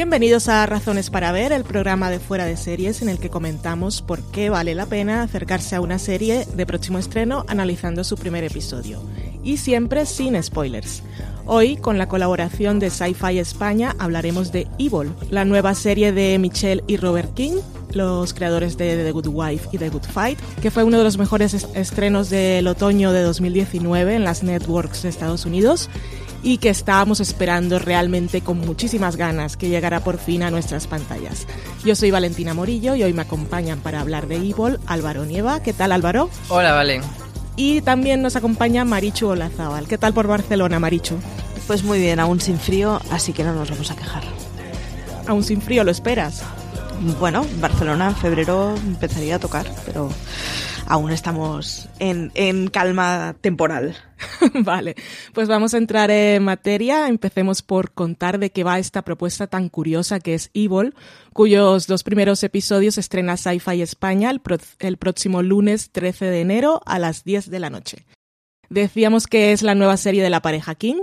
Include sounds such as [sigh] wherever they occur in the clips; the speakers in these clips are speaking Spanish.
Bienvenidos a Razones para Ver, el programa de fuera de series en el que comentamos por qué vale la pena acercarse a una serie de próximo estreno analizando su primer episodio. Y siempre sin spoilers. Hoy, con la colaboración de Sci-Fi España, hablaremos de Evil, la nueva serie de Michelle y Robert King, los creadores de The Good Wife y The Good Fight, que fue uno de los mejores estrenos del otoño de 2019 en las networks de Estados Unidos y que estábamos esperando realmente con muchísimas ganas que llegara por fin a nuestras pantallas. Yo soy Valentina Morillo y hoy me acompañan para hablar de Evil Álvaro Nieva. ¿Qué tal Álvaro? Hola, Valen. Y también nos acompaña Marichu Olazábal. ¿Qué tal por Barcelona, Marichu? Pues muy bien, aún sin frío, así que no nos vamos a quejar. ¿Aún sin frío lo esperas? Bueno, Barcelona en febrero empezaría a tocar, pero aún estamos en, calma temporal. [laughs] vale, pues vamos a entrar en materia. Empecemos por contar de qué va esta propuesta tan curiosa que es Evil, cuyos dos primeros episodios estrena Sci-Fi España el, el próximo lunes 13 de enero a las 10 de la noche. Decíamos que es la nueva serie de la pareja King,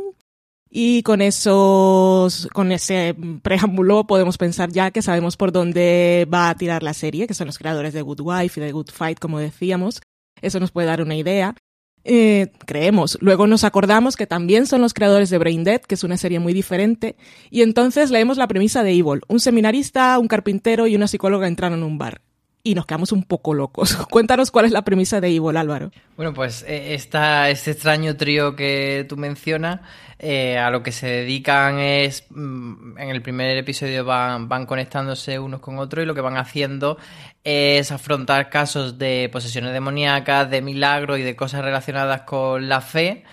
y con esos, con ese preámbulo podemos pensar ya que sabemos por dónde va a tirar la serie, que son los creadores de Good Wife y de Good Fight, como decíamos. Eso nos puede dar una idea. Eh, creemos. Luego nos acordamos que también son los creadores de Brain Dead, que es una serie muy diferente. Y entonces leemos la premisa de Evil. Un seminarista, un carpintero y una psicóloga entraron en un bar y nos quedamos un poco locos. [laughs] Cuéntanos cuál es la premisa de Evil, Álvaro. Bueno, pues eh, esta, este extraño trío que tú mencionas, eh, a lo que se dedican es, mm, en el primer episodio van, van conectándose unos con otros y lo que van haciendo es afrontar casos de posesiones demoníacas, de milagros y de cosas relacionadas con la fe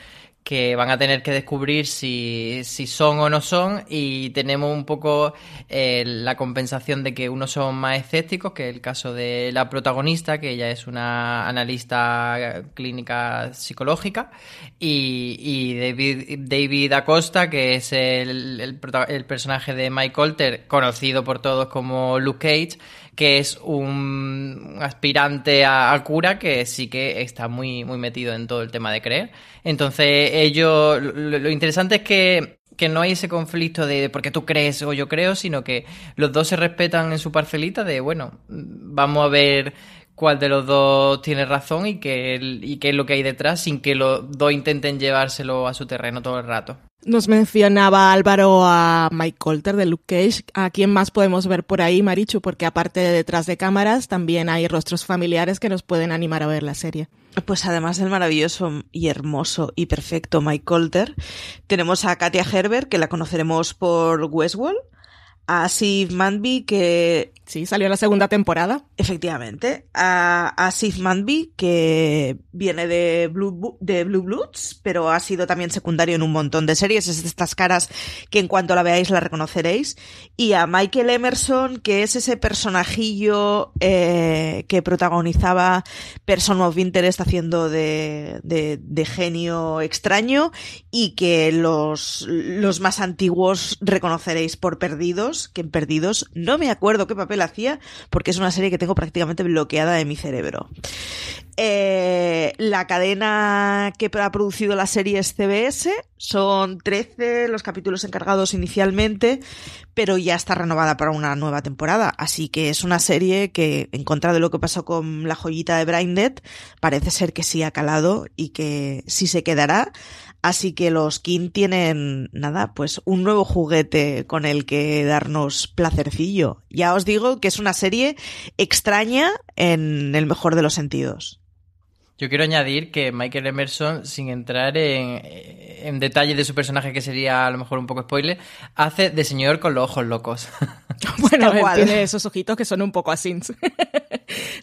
que van a tener que descubrir si, si son o no son y tenemos un poco eh, la compensación de que unos son más escépticos, que es el caso de la protagonista, que ella es una analista clínica psicológica, y, y David, David Acosta, que es el, el, personaje de Mike Colter, conocido por todos como Luke Cage, que es un aspirante a, cura que sí que está muy, muy metido en todo el tema de creer. Entonces, ellos, lo, interesante es que que no hay ese conflicto de porque tú crees o yo creo, sino que los dos se respetan en su parcelita de, bueno, vamos a ver cuál de los dos tiene razón y qué, y qué es lo que hay detrás sin que los dos intenten llevárselo a su terreno todo el rato. Nos mencionaba Álvaro a Mike Colter de Luke Cage. ¿A quién más podemos ver por ahí, Marichu? Porque aparte de detrás de cámaras, también hay rostros familiares que nos pueden animar a ver la serie. Pues además del maravilloso y hermoso y perfecto Mike Colter, tenemos a Katia Herbert, que la conoceremos por Westworld, a Steve Manby, que Sí, salió la segunda temporada. Efectivamente. A, a Sif Manby, que viene de Blue, de Blue Bloods, pero ha sido también secundario en un montón de series. Es de estas caras que en cuanto la veáis la reconoceréis. Y a Michael Emerson, que es ese personajillo eh, que protagonizaba Person of Interest haciendo de, de, de, genio extraño y que los, los más antiguos reconoceréis por Perdidos, que en Perdidos no me acuerdo qué papel hacía, porque es una serie que tengo prácticamente bloqueada de mi cerebro. Eh, la cadena que ha producido la serie es CBS, son 13 los capítulos encargados inicialmente, pero ya está renovada para una nueva temporada, así que es una serie que, en contra de lo que pasó con la joyita de Braindead, parece ser que sí ha calado y que sí se quedará. Así que los King tienen, nada, pues un nuevo juguete con el que darnos placercillo. Ya os digo que es una serie extraña en el mejor de los sentidos. Yo quiero añadir que Michael Emerson, sin entrar en, en detalle de su personaje, que sería a lo mejor un poco spoiler, hace de señor con los ojos locos. [laughs] bueno, tiene esos ojitos que son un poco así. [laughs]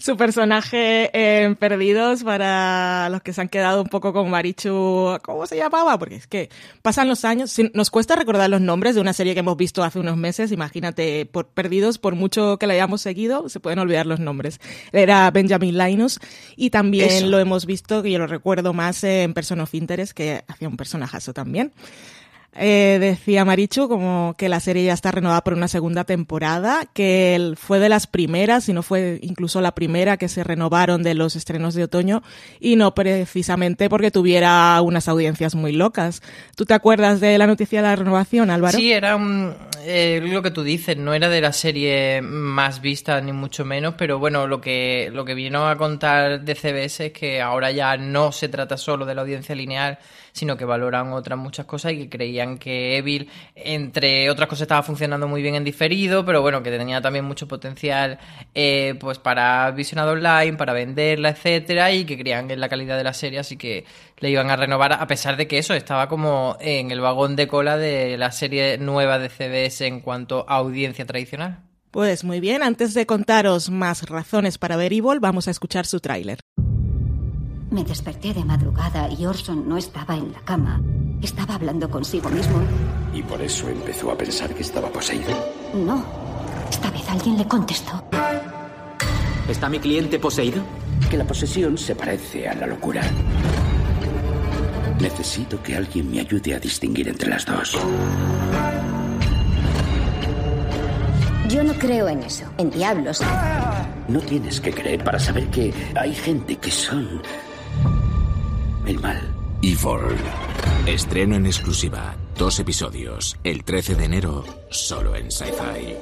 su personaje en Perdidos para los que se han quedado un poco con Marichu, ¿cómo se llamaba? Porque es que pasan los años, nos cuesta recordar los nombres de una serie que hemos visto hace unos meses, imagínate, por Perdidos, por mucho que la hayamos seguido, se pueden olvidar los nombres. Era Benjamin Linus y también lo hemos visto, que yo lo recuerdo más en Person of Interest, que hacía un personajazo también. Eh, decía Marichu como que la serie ya está renovada por una segunda temporada, que fue de las primeras, y no fue incluso la primera que se renovaron de los estrenos de otoño, y no precisamente porque tuviera unas audiencias muy locas. ¿Tú te acuerdas de la noticia de la renovación, Álvaro? Sí, era eh, lo que tú dices, no era de la serie más vista ni mucho menos, pero bueno, lo que, lo que vino a contar de CBS es que ahora ya no se trata solo de la audiencia lineal, sino que valoran otras muchas cosas y que creían que Evil, entre otras cosas, estaba funcionando muy bien en diferido, pero bueno, que tenía también mucho potencial eh, pues para visionado online, para venderla, etcétera, y que creían en la calidad de la serie, así que le iban a renovar, a pesar de que eso estaba como en el vagón de cola de la serie nueva de CBS en cuanto a audiencia tradicional. Pues muy bien, antes de contaros más razones para ver Evil, vamos a escuchar su tráiler. Me desperté de madrugada y Orson no estaba en la cama. Estaba hablando consigo mismo. ¿Y por eso empezó a pensar que estaba poseído? No. Esta vez alguien le contestó. ¿Está mi cliente poseído? Que la posesión se parece a la locura. Necesito que alguien me ayude a distinguir entre las dos. Yo no creo en eso, en diablos. No tienes que creer para saber que hay gente que son el mal. Evil. Estreno en exclusiva. Dos episodios. El 13 de enero, solo en Sci-Fi.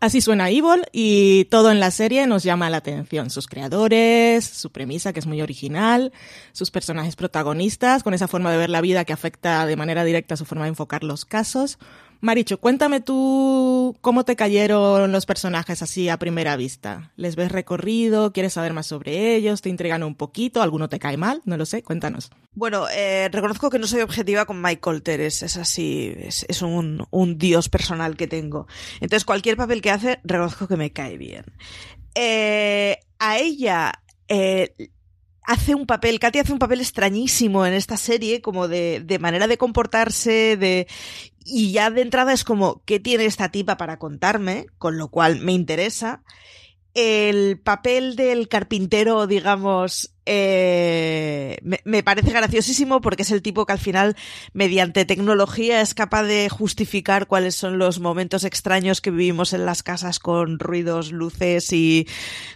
Así suena Evil y todo en la serie nos llama la atención. Sus creadores, su premisa que es muy original, sus personajes protagonistas con esa forma de ver la vida que afecta de manera directa su forma de enfocar los casos. Maricho, cuéntame tú cómo te cayeron los personajes así a primera vista. ¿Les ves recorrido? ¿Quieres saber más sobre ellos? ¿Te intrigan un poquito? ¿Alguno te cae mal? No lo sé, cuéntanos. Bueno, eh, reconozco que no soy objetiva con Mike Colter, es, así, es, un, dios personal que tengo. Entonces, cualquier papel que hace, reconozco que me cae bien. Eh, a ella eh, hace un papel, Katy hace un papel extrañísimo en esta serie, como de, de manera de comportarse, de y ya de entrada es como, ¿qué tiene esta tipa para contarme? Con lo cual me interesa. El papel del carpintero, digamos, eh, me, parece graciosísimo porque es el tipo que al final, mediante tecnología, es capaz de justificar cuáles son los momentos extraños que vivimos en las casas con ruidos, luces y,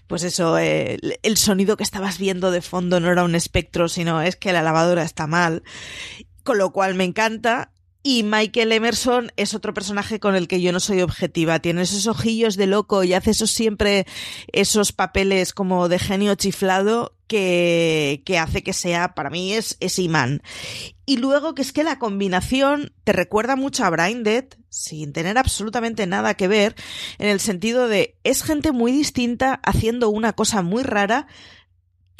pues eso, eh, el sonido que estabas viendo de fondo no era un espectro, sino es que la lavadora está mal. Con lo cual me encanta. Y Michael Emerson es otro personaje con el que yo no soy objetiva. Tiene esos ojillos de loco y hace esos siempre esos papeles como de genio chiflado que, que hace que sea, para mí es, es imán. Y luego que es que la combinación te recuerda mucho a Dead sin tener absolutamente nada que ver, en el sentido de es gente muy distinta haciendo una cosa muy rara,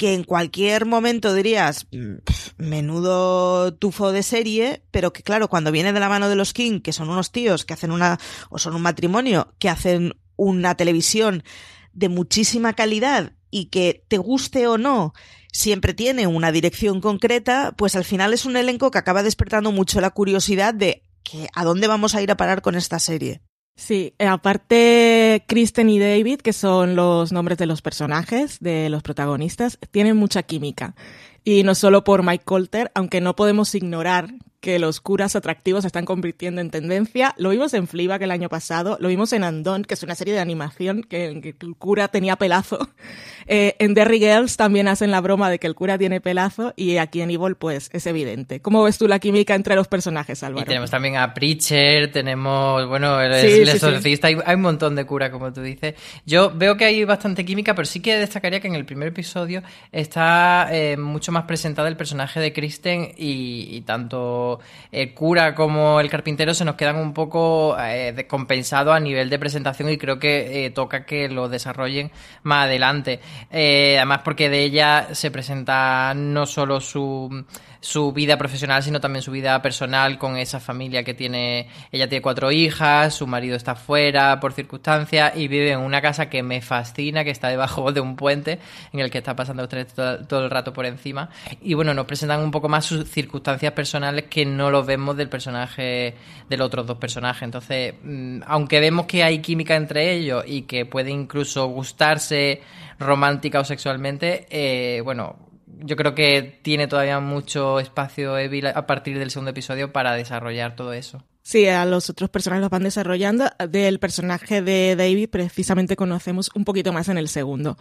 que en cualquier momento dirías, mm, menudo tufo de serie, pero que claro, cuando viene de la mano de los King, que son unos tíos que hacen una, o son un matrimonio, que hacen una televisión de muchísima calidad y que te guste o no, siempre tiene una dirección concreta, pues al final es un elenco que acaba despertando mucho la curiosidad de que a dónde vamos a ir a parar con esta serie. Sí, eh, aparte Kristen y David, que son los nombres de los personajes, de los protagonistas, tienen mucha química. Y no solo por Mike Colter, aunque no podemos ignorar que los curas atractivos se están convirtiendo en tendencia. Lo vimos en Fleabag el año pasado, lo vimos en Andon, que es una serie de animación que, el cura tenía pelazo. [laughs] Eh, en Derry Girls también hacen la broma de que el cura tiene pelazo y aquí en Evil pues es evidente. ¿Cómo ves tú la química entre los personajes, Álvaro? Y tenemos también a Preacher, tenemos, bueno, el, el exorcista, hay, hay, un montón de cura, como tú dices. Yo veo que hay bastante química, pero sí que destacaría que en el primer episodio está eh, mucho más presentada el personaje de Kristen y tanto el cura como el carpintero se nos quedan un poco eh, descompensados a nivel de presentación y creo que eh, toca que lo desarrollen más adelante. Eh, además porque de ella se presenta no solo su su vida profesional, sino también su vida personal con esa familia que tiene. Ella tiene cuatro hijas, su marido está fuera por circunstancias y vive en una casa que me fascina, que está debajo de un puente en el que está pasando todo, todo el rato por encima. Y bueno, nos presentan un poco más sus circunstancias personales que no lo vemos del personaje, de los otros dos personajes. Entonces, mm, aunque vemos que hay química entre ellos y que puede incluso gustarse romántica o sexualmente, eh, bueno, yo creo que tiene todavía mucho espacio Evil a partir del segundo episodio para desarrollar todo eso. Sí, a los otros personajes los van desarrollando. Del personaje de David precisamente conocemos un poquito más en el segundo.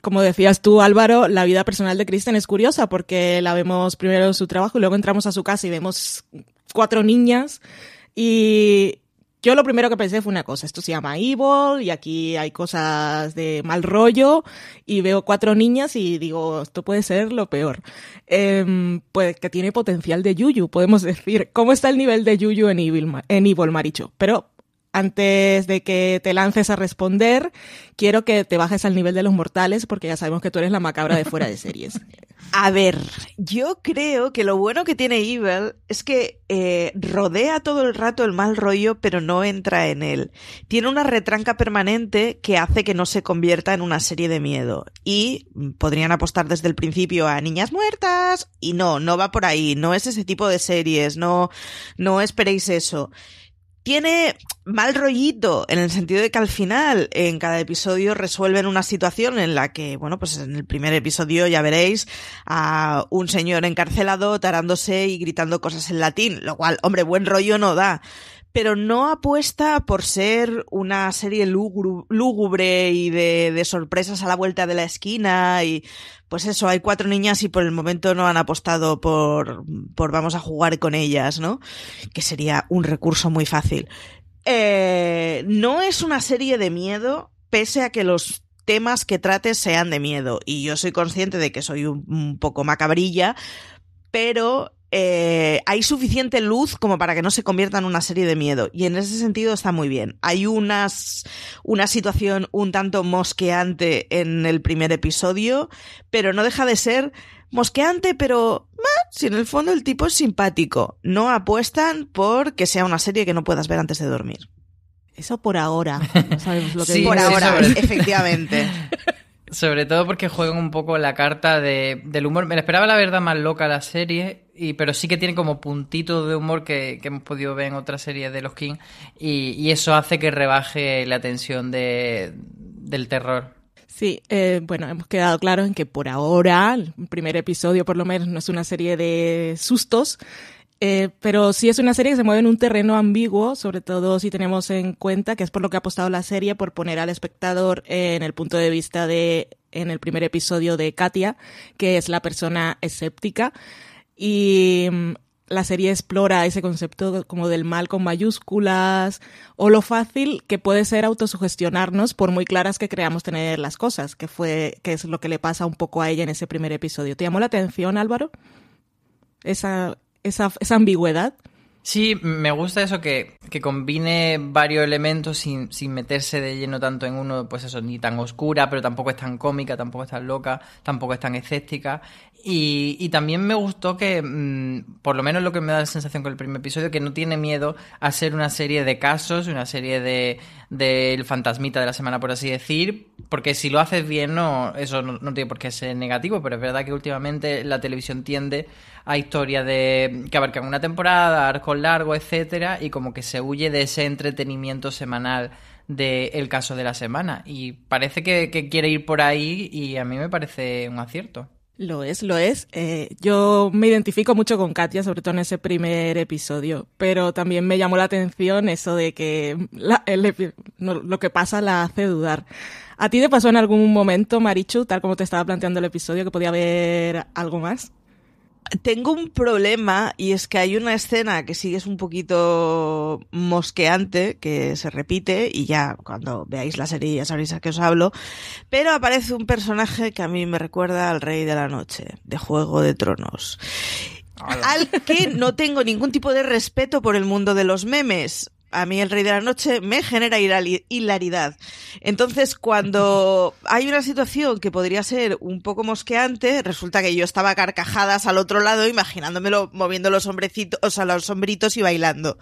Como decías tú, Álvaro, la vida personal de Kristen es curiosa porque la vemos primero en su trabajo y luego entramos a su casa y vemos cuatro niñas y, yo lo primero que pensé fue una cosa, esto se llama Evil y aquí hay cosas de mal rollo y veo cuatro niñas y digo, esto puede ser lo peor. Eh, pues que tiene potencial de Yuyu, podemos [laughs] decir. ¿Cómo está el nivel de Yuyu en Evil, en Evil Maricho? Pero antes de que te lances a responder, quiero que te bajes al nivel de los mortales porque ya sabemos que tú eres la macabra de fuera de series. [laughs] A ver, yo creo que lo bueno que tiene Evil es que eh, rodea todo el rato el mal rollo, pero no entra en él. Tiene una retranca permanente que hace que no se convierta en una serie de miedo. Y podrían apostar desde el principio a niñas muertas, y no, no va por ahí, no es ese tipo de series, no, no esperéis eso tiene mal rollito en el sentido de que al final en cada episodio resuelven una situación en la que, bueno, pues en el primer episodio ya veréis a un señor encarcelado tarándose y gritando cosas en latín, lo cual, hombre, buen rollo no da pero no apuesta por ser una serie lúgubre y de, sorpresas a la vuelta de la esquina y pues eso, hay cuatro niñas y por el momento no han apostado por, por vamos a jugar con ellas, ¿no? Que sería un recurso muy fácil. Eh, no es una serie de miedo, pese a que los temas que trates sean de miedo. Y yo soy consciente de que soy un, un poco macabrilla, pero eh, hay suficiente luz como para que no se convierta en una serie de miedo. Y en ese sentido está muy bien. Hay unas, una situación un tanto mosqueante en el primer episodio, pero no deja de ser mosqueante, pero si en el fondo el tipo es simpático. No apuestan por que sea una serie que no puedas ver antes de dormir. Eso por ahora. No [laughs] sabemos lo que sí, por ahora, efectivamente. [laughs] Sobre todo porque juegan un poco la carta de, del humor. Me esperaba la verdad más loca la serie, y, pero sí que tiene como puntitos de humor que, hemos podido ver en otras series de los King. Y, eso hace que rebaje la tensión de, del terror. Sí, eh, bueno, hemos quedado claros en que por ahora, el primer episodio por lo menos, no es una serie de sustos, eh, pero sí es una serie que se mueve en un terreno ambiguo, sobre todo si tenemos en cuenta que es por lo que ha apostado la serie, por poner al espectador en el punto de vista de, en el primer episodio de Katia, que es la persona escéptica. Y mm, la serie explora ese concepto como del mal con mayúsculas o lo fácil que puede ser autosugestionarnos por muy claras que creamos tener las cosas, que fue que es lo que le pasa un poco a ella en ese primer episodio. ¿Te llamó la atención, Álvaro? Esa esa, ambigüedad. Sí, me gusta eso que, que combine varios elementos sin, sin, meterse de lleno tanto en uno, pues eso, ni tan oscura, pero tampoco es tan cómica, tampoco es tan loca, tampoco es tan escéptica. Y, y también me gustó que, mm, por lo menos lo que me da la sensación con el primer episodio, que no tiene miedo a ser una serie de casos, una serie de del fantasmita de la semana, por así decir, porque si lo haces bien, no, eso no, tiene por qué ser negativo, pero es verdad que últimamente la televisión tiende a historias de que abarcan una temporada, arcos largos, etcétera, y como que se huye de ese entretenimiento semanal del el caso de la semana. Y parece que, quiere ir por ahí y a mí me parece un acierto. Lo es, lo es. Eh, yo me identifico mucho con Katia, sobre todo en ese primer episodio, pero también me llamó la atención eso de que lo que pasa la hace dudar. ¿A ti te pasó en algún momento, Marichu, tal como te estaba planteando el episodio, que podía haber algo más? Tengo un problema y es que hay una escena que sigue es un poquito mosqueante, que se repite y ya cuando veáis la serie ya sabréis a qué os hablo, pero aparece un personaje que a mí me recuerda al Rey de la Noche, de Juego de Tronos. Al que no tengo ningún tipo de respeto por el mundo de los memes, a mí el Rey de la Noche me genera hilaridad. Entonces, cuando [laughs] hay una situación que podría ser un poco mosqueante, resulta que yo estaba carcajadas al otro lado, imaginándomelo moviendo los hombrecitos, o sea, los sombritos y bailando.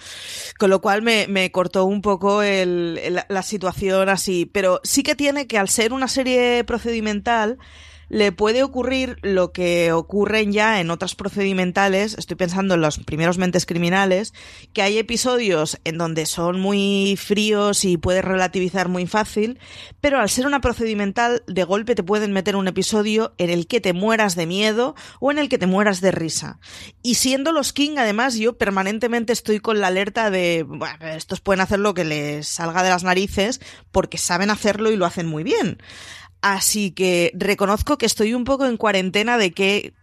Con lo cual me, me cortó un poco el, la situación así. Pero sí que tiene que al ser una serie procedimental, le puede ocurrir lo que ocurren ya en otras procedimentales, estoy pensando en los primeros mentes criminales, que hay episodios en donde son muy fríos y puedes relativizar muy fácil, pero al ser una procedimental, de golpe te pueden meter un episodio en el que te mueras de miedo o en el que te mueras de risa. Y siendo los King, además, yo permanentemente estoy con la alerta de, bueno, estos pueden hacer lo que les salga de las narices porque saben hacerlo y lo hacen muy bien. Así que reconozco que estoy un poco en cuarentena de qué,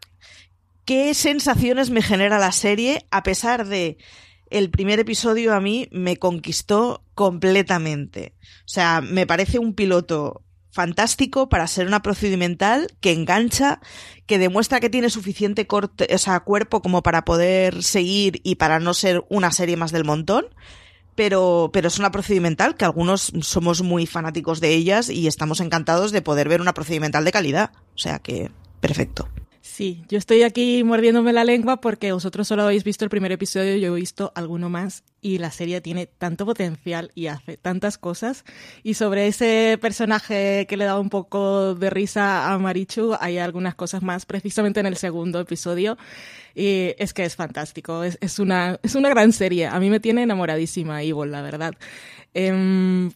qué sensaciones me genera la serie, a pesar de el primer episodio a mí me conquistó completamente. O sea, me parece un piloto fantástico para ser una procedimental que engancha, que demuestra que tiene suficiente corte, o sea, cuerpo como para poder seguir y para no ser una serie más del montón pero, pero es una procedimental que algunos somos muy fanáticos de ellas y estamos encantados de poder ver una procedimental de calidad. O sea que, perfecto. Sí, yo estoy aquí mordiéndome la lengua porque vosotros solo habéis visto el primer episodio, yo he visto alguno más y la serie tiene tanto potencial y hace tantas cosas. Y sobre ese personaje que le da un poco de risa a Marichu, hay algunas cosas más precisamente en el segundo episodio. Y es que es fantástico, es, una, es una gran serie. A mí me tiene enamoradísima Evil, la verdad. Eh,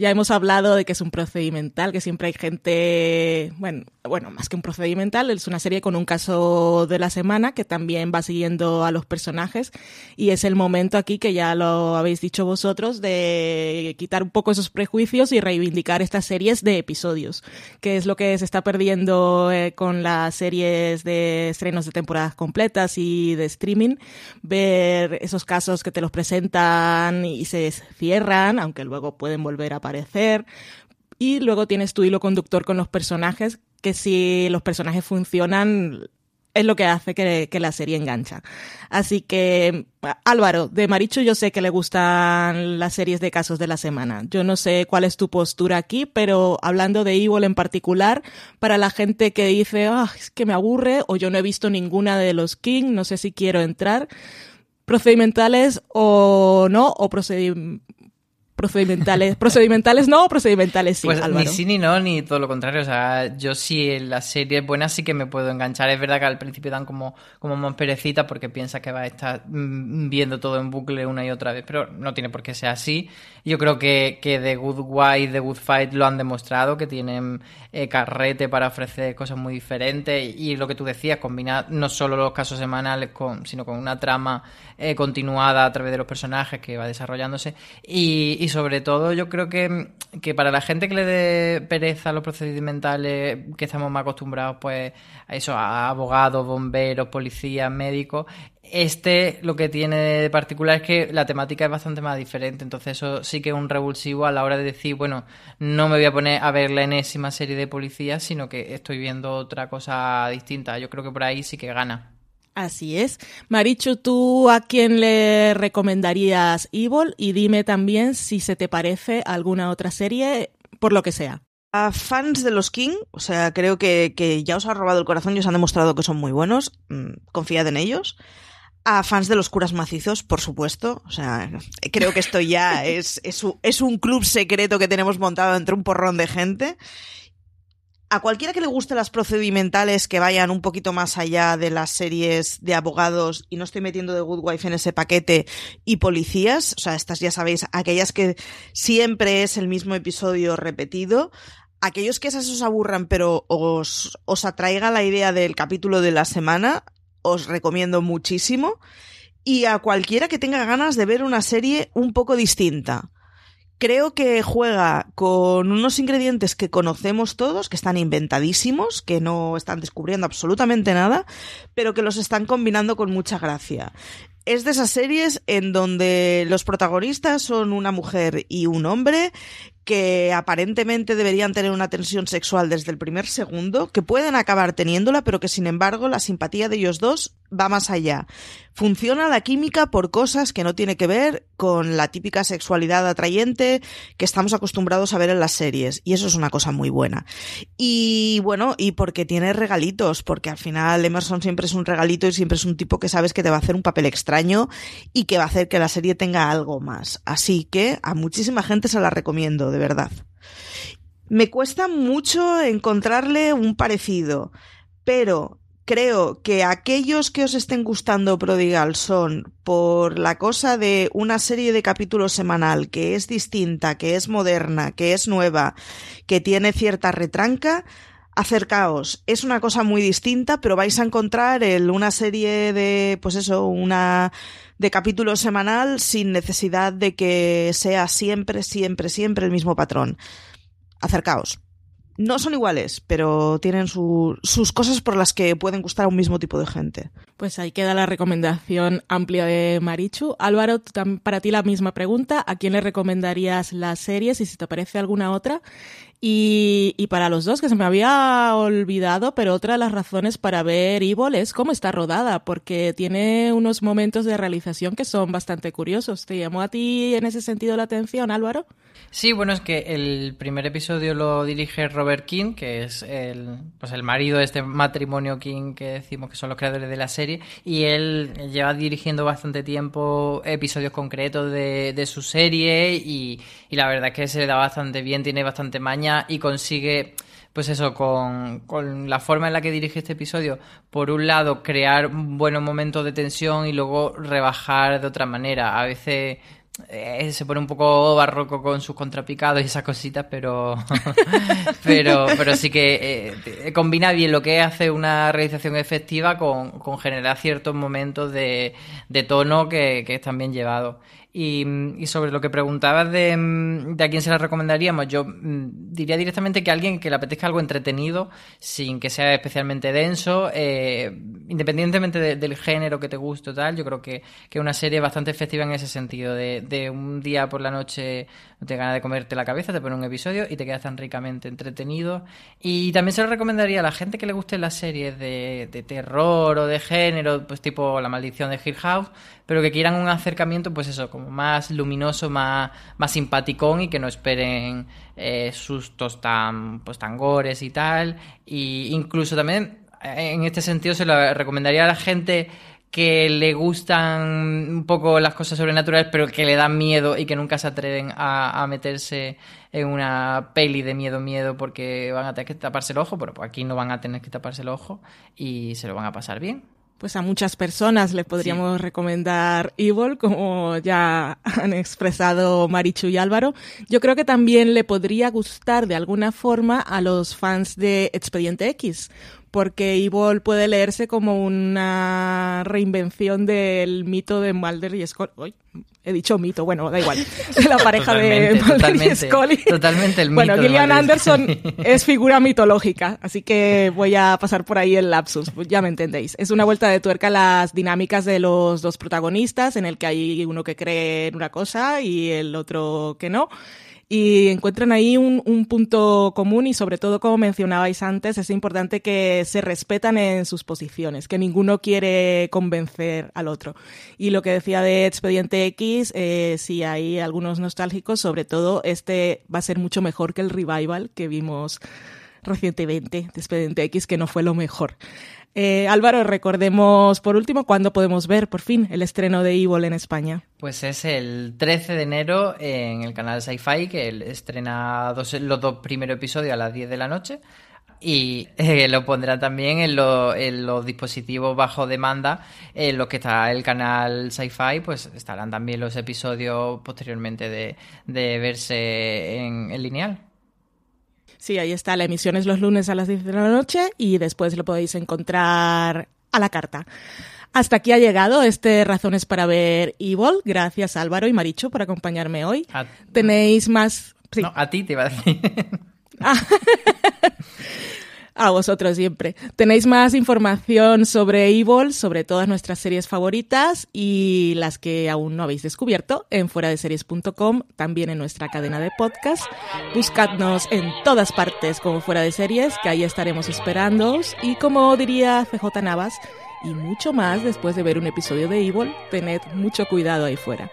ya hemos hablado de que es un procedimental, que siempre hay gente, bueno, bueno, más que un procedimental, es una serie con un caso de la semana que también va siguiendo a los personajes y es el momento aquí que ya lo habéis dicho vosotros de quitar un poco esos prejuicios y reivindicar estas series de episodios, que es lo que se está perdiendo eh, con las series de estrenos de temporadas completas y de streaming, ver esos casos que te los presentan y se cierran, aunque luego pueden volver a aparecer. Y luego tienes tu hilo conductor con los personajes, que si los personajes funcionan, es lo que hace que, la serie engancha. Así que, Álvaro, de Maricho yo sé que le gustan las series de casos de la semana. Yo no sé cuál es tu postura aquí, pero hablando de Evil en particular, para la gente que dice, ah, es que me aburre, o yo no he visto ninguna de los King, no sé si quiero entrar, procedimentales o no, o procedimentales procedimentales. procedimentales no, procedimentales sí. Pues ni sí ni no, ni todo lo contrario. O sea, yo sí la serie es buena, sí que me puedo enganchar. Es verdad que al principio dan como, como más perecita porque piensa que va a estar mm, viendo todo en bucle una y otra vez, pero no tiene por qué ser así. Yo creo que, que The Good Wife, The Good Fight lo han demostrado, que tienen eh, carrete para ofrecer cosas muy diferentes y lo que tú decías, combinar no solo los casos semanales, con, sino con una trama eh, continuada a través de los personajes que va desarrollándose y sobre todo yo creo que, que, para la gente que le dé pereza a los procedimentales, que estamos más acostumbrados pues a eso, a abogados, bomberos, policías, médicos, este lo que tiene de particular es que la temática es bastante más diferente, entonces eso sí que es un revulsivo a la hora de decir, bueno, no me voy a poner a ver la enésima serie de policías, sino que estoy viendo otra cosa distinta. Yo creo que por ahí sí que gana. Así es. Marichu, ¿tú a quién le recomendarías Evil? Y dime también si se te parece alguna otra serie, por lo que sea. A fans de los King, o sea, creo que, ya os ha robado el corazón y os han demostrado que son muy buenos. Mm, confiad en ellos. A fans de los curas macizos, por supuesto. O sea, creo que esto ya [laughs] es, es, es un club secreto que tenemos montado entre un porrón de gente a cualquiera que le guste las procedimentales que vayan un poquito más allá de las series de abogados, y no estoy metiendo de Good Wife en ese paquete, y policías, o sea, estas ya sabéis, aquellas que siempre es el mismo episodio repetido, aquellos que esas os aburran pero os, os atraiga la idea del capítulo de la semana, os recomiendo muchísimo, y a cualquiera que tenga ganas de ver una serie un poco distinta creo que juega con unos ingredientes que conocemos todos, que están inventadísimos, que no están descubriendo absolutamente nada, pero que los están combinando con mucha gracia. es de esas series en donde los protagonistas son una mujer y un hombre que aparentemente deberían tener una tensión sexual desde el primer segundo, que pueden acabar teniéndola, pero que sin embargo la simpatía de ellos dos va más allá. Funciona la química por cosas que no tiene que ver con la típica sexualidad atrayente que estamos acostumbrados a ver en las series, y eso es una cosa muy buena. Y bueno, y porque tiene regalitos, porque al final Emerson siempre es un regalito y siempre es un tipo que sabes que te va a hacer un papel extraño y que va a hacer que la serie tenga algo más. Así que a muchísima gente se la recomiendo, de verdad. Me cuesta mucho encontrarle un parecido, pero creo que aquellos que os estén gustando Prodigal son por la cosa de una serie de capítulos semanal que es distinta, que es moderna, que es nueva, que tiene cierta retranca, acercaos. Es una cosa muy distinta, pero vais a encontrar una serie de, pues eso, una de capítulo semanal sin necesidad de que sea siempre, siempre, siempre el mismo patrón. Acercaos. No son iguales, pero tienen sus cosas por las que pueden gustar a un mismo tipo de gente. Pues ahí queda la recomendación amplia de Marichu. Álvaro, para ti la misma pregunta. ¿A quién le recomendarías las series y si te parece alguna otra? Y, para los dos, que se me había olvidado, pero otra de las razones para ver Evil es cómo está rodada, porque tiene unos momentos de realización que son bastante curiosos. ¿Te llamó a ti en ese sentido la atención, Álvaro? Sí, bueno, es que el primer episodio lo dirige Robert King, que es el, pues el marido de este matrimonio King que decimos que son los creadores de la serie, y él lleva dirigiendo bastante tiempo episodios concretos de, su serie y, y la verdad es que se le da bastante bien, tiene bastante maña y consigue pues eso, con, con, la forma en la que dirige este episodio, por un lado, crear buenos momentos de tensión y luego rebajar de otra manera. A veces eh, se pone un poco barroco con sus contrapicados y esas cositas, pero [laughs] pero, pero sí que eh, combina bien lo que hace una realización efectiva con, con generar ciertos momentos de, de tono que, que están bien llevados. Y, sobre lo que preguntabas de, a quién se la recomendaríamos, yo mm, diría directamente que a alguien que le apetezca algo entretenido, sin que sea especialmente denso, eh, independientemente del género que te guste o tal, yo creo que es una serie bastante efectiva en ese sentido, de, de un día por la noche no te ganas de comerte la cabeza, te pone un episodio y te quedas tan ricamente entretenido. Y también se lo recomendaría a la gente que le guste las series de, de terror o de género, pues tipo La maldición de Hill House, pero que quieran un acercamiento, pues eso, como más luminoso, más, más simpaticón y que no esperen eh, sustos tan, pues tan gores y tal. Y incluso también eh, en este sentido se lo recomendaría a la gente que le gustan un poco las cosas sobrenaturales, pero que le dan miedo y que nunca se atreven a, meterse en una peli de miedo, miedo, porque van a tener que taparse el ojo, pero aquí no van a tener que taparse el ojo y se lo van a pasar bien. Pues a muchas personas le podríamos recomendar Evil, como ya han expresado Marichu y Álvaro. Yo creo que también le podría gustar de alguna forma a los fans de Expediente X, porque Evil puede leerse como una reinvención del mito de Mulder y Scully. he dicho mito, bueno, da igual. [laughs] la pareja de Mulder y Scully. Totalmente el mito. Bueno, Gillian Anderson es figura mitológica, así que voy a pasar por ahí el lapsus, ya me entendéis. Es una vuelta de tuerca las dinámicas de los dos protagonistas, en el que hay uno que cree en una cosa y el otro que no y encuentran ahí un, un, punto común y sobre todo, como mencionabais antes, es importante que se respetan en sus posiciones, que ninguno quiere convencer al otro. Y lo que decía de Expediente X, eh, hay algunos nostálgicos, sobre todo este va a ser mucho mejor que el revival que vimos recientemente de Expediente X, que no fue lo mejor. Eh, Álvaro, recordemos por último cuándo podemos ver por fin el estreno de Evil en España. Pues es el 13 de enero en el canal Sci-Fi, que estrena los dos primeros episodios a las 10 de la noche. Y eh, lo pondrán también en, los dispositivos bajo demanda, en los que está el canal Sci-Fi, pues estarán también los episodios posteriormente de, verse en, en lineal. Sí, ahí está. La emisión es los lunes a las 10 de la noche y después lo podéis encontrar a la carta. Hasta aquí ha llegado este Razones para ver Evil. Gracias Álvaro y Maricho por acompañarme hoy. Tenéis más... No, a ti te iba a decir. [laughs] A vosotros siempre. Tenéis más información sobre Evil, sobre todas nuestras series favoritas y las que aún no habéis descubierto en fueradeseries.com, también en nuestra cadena de podcast. Buscadnos en todas partes como Fuera de Series, que ahí estaremos esperándoos. Y como diría CJ Navas, y mucho más después de ver un episodio de Evil, tened mucho cuidado ahí fuera.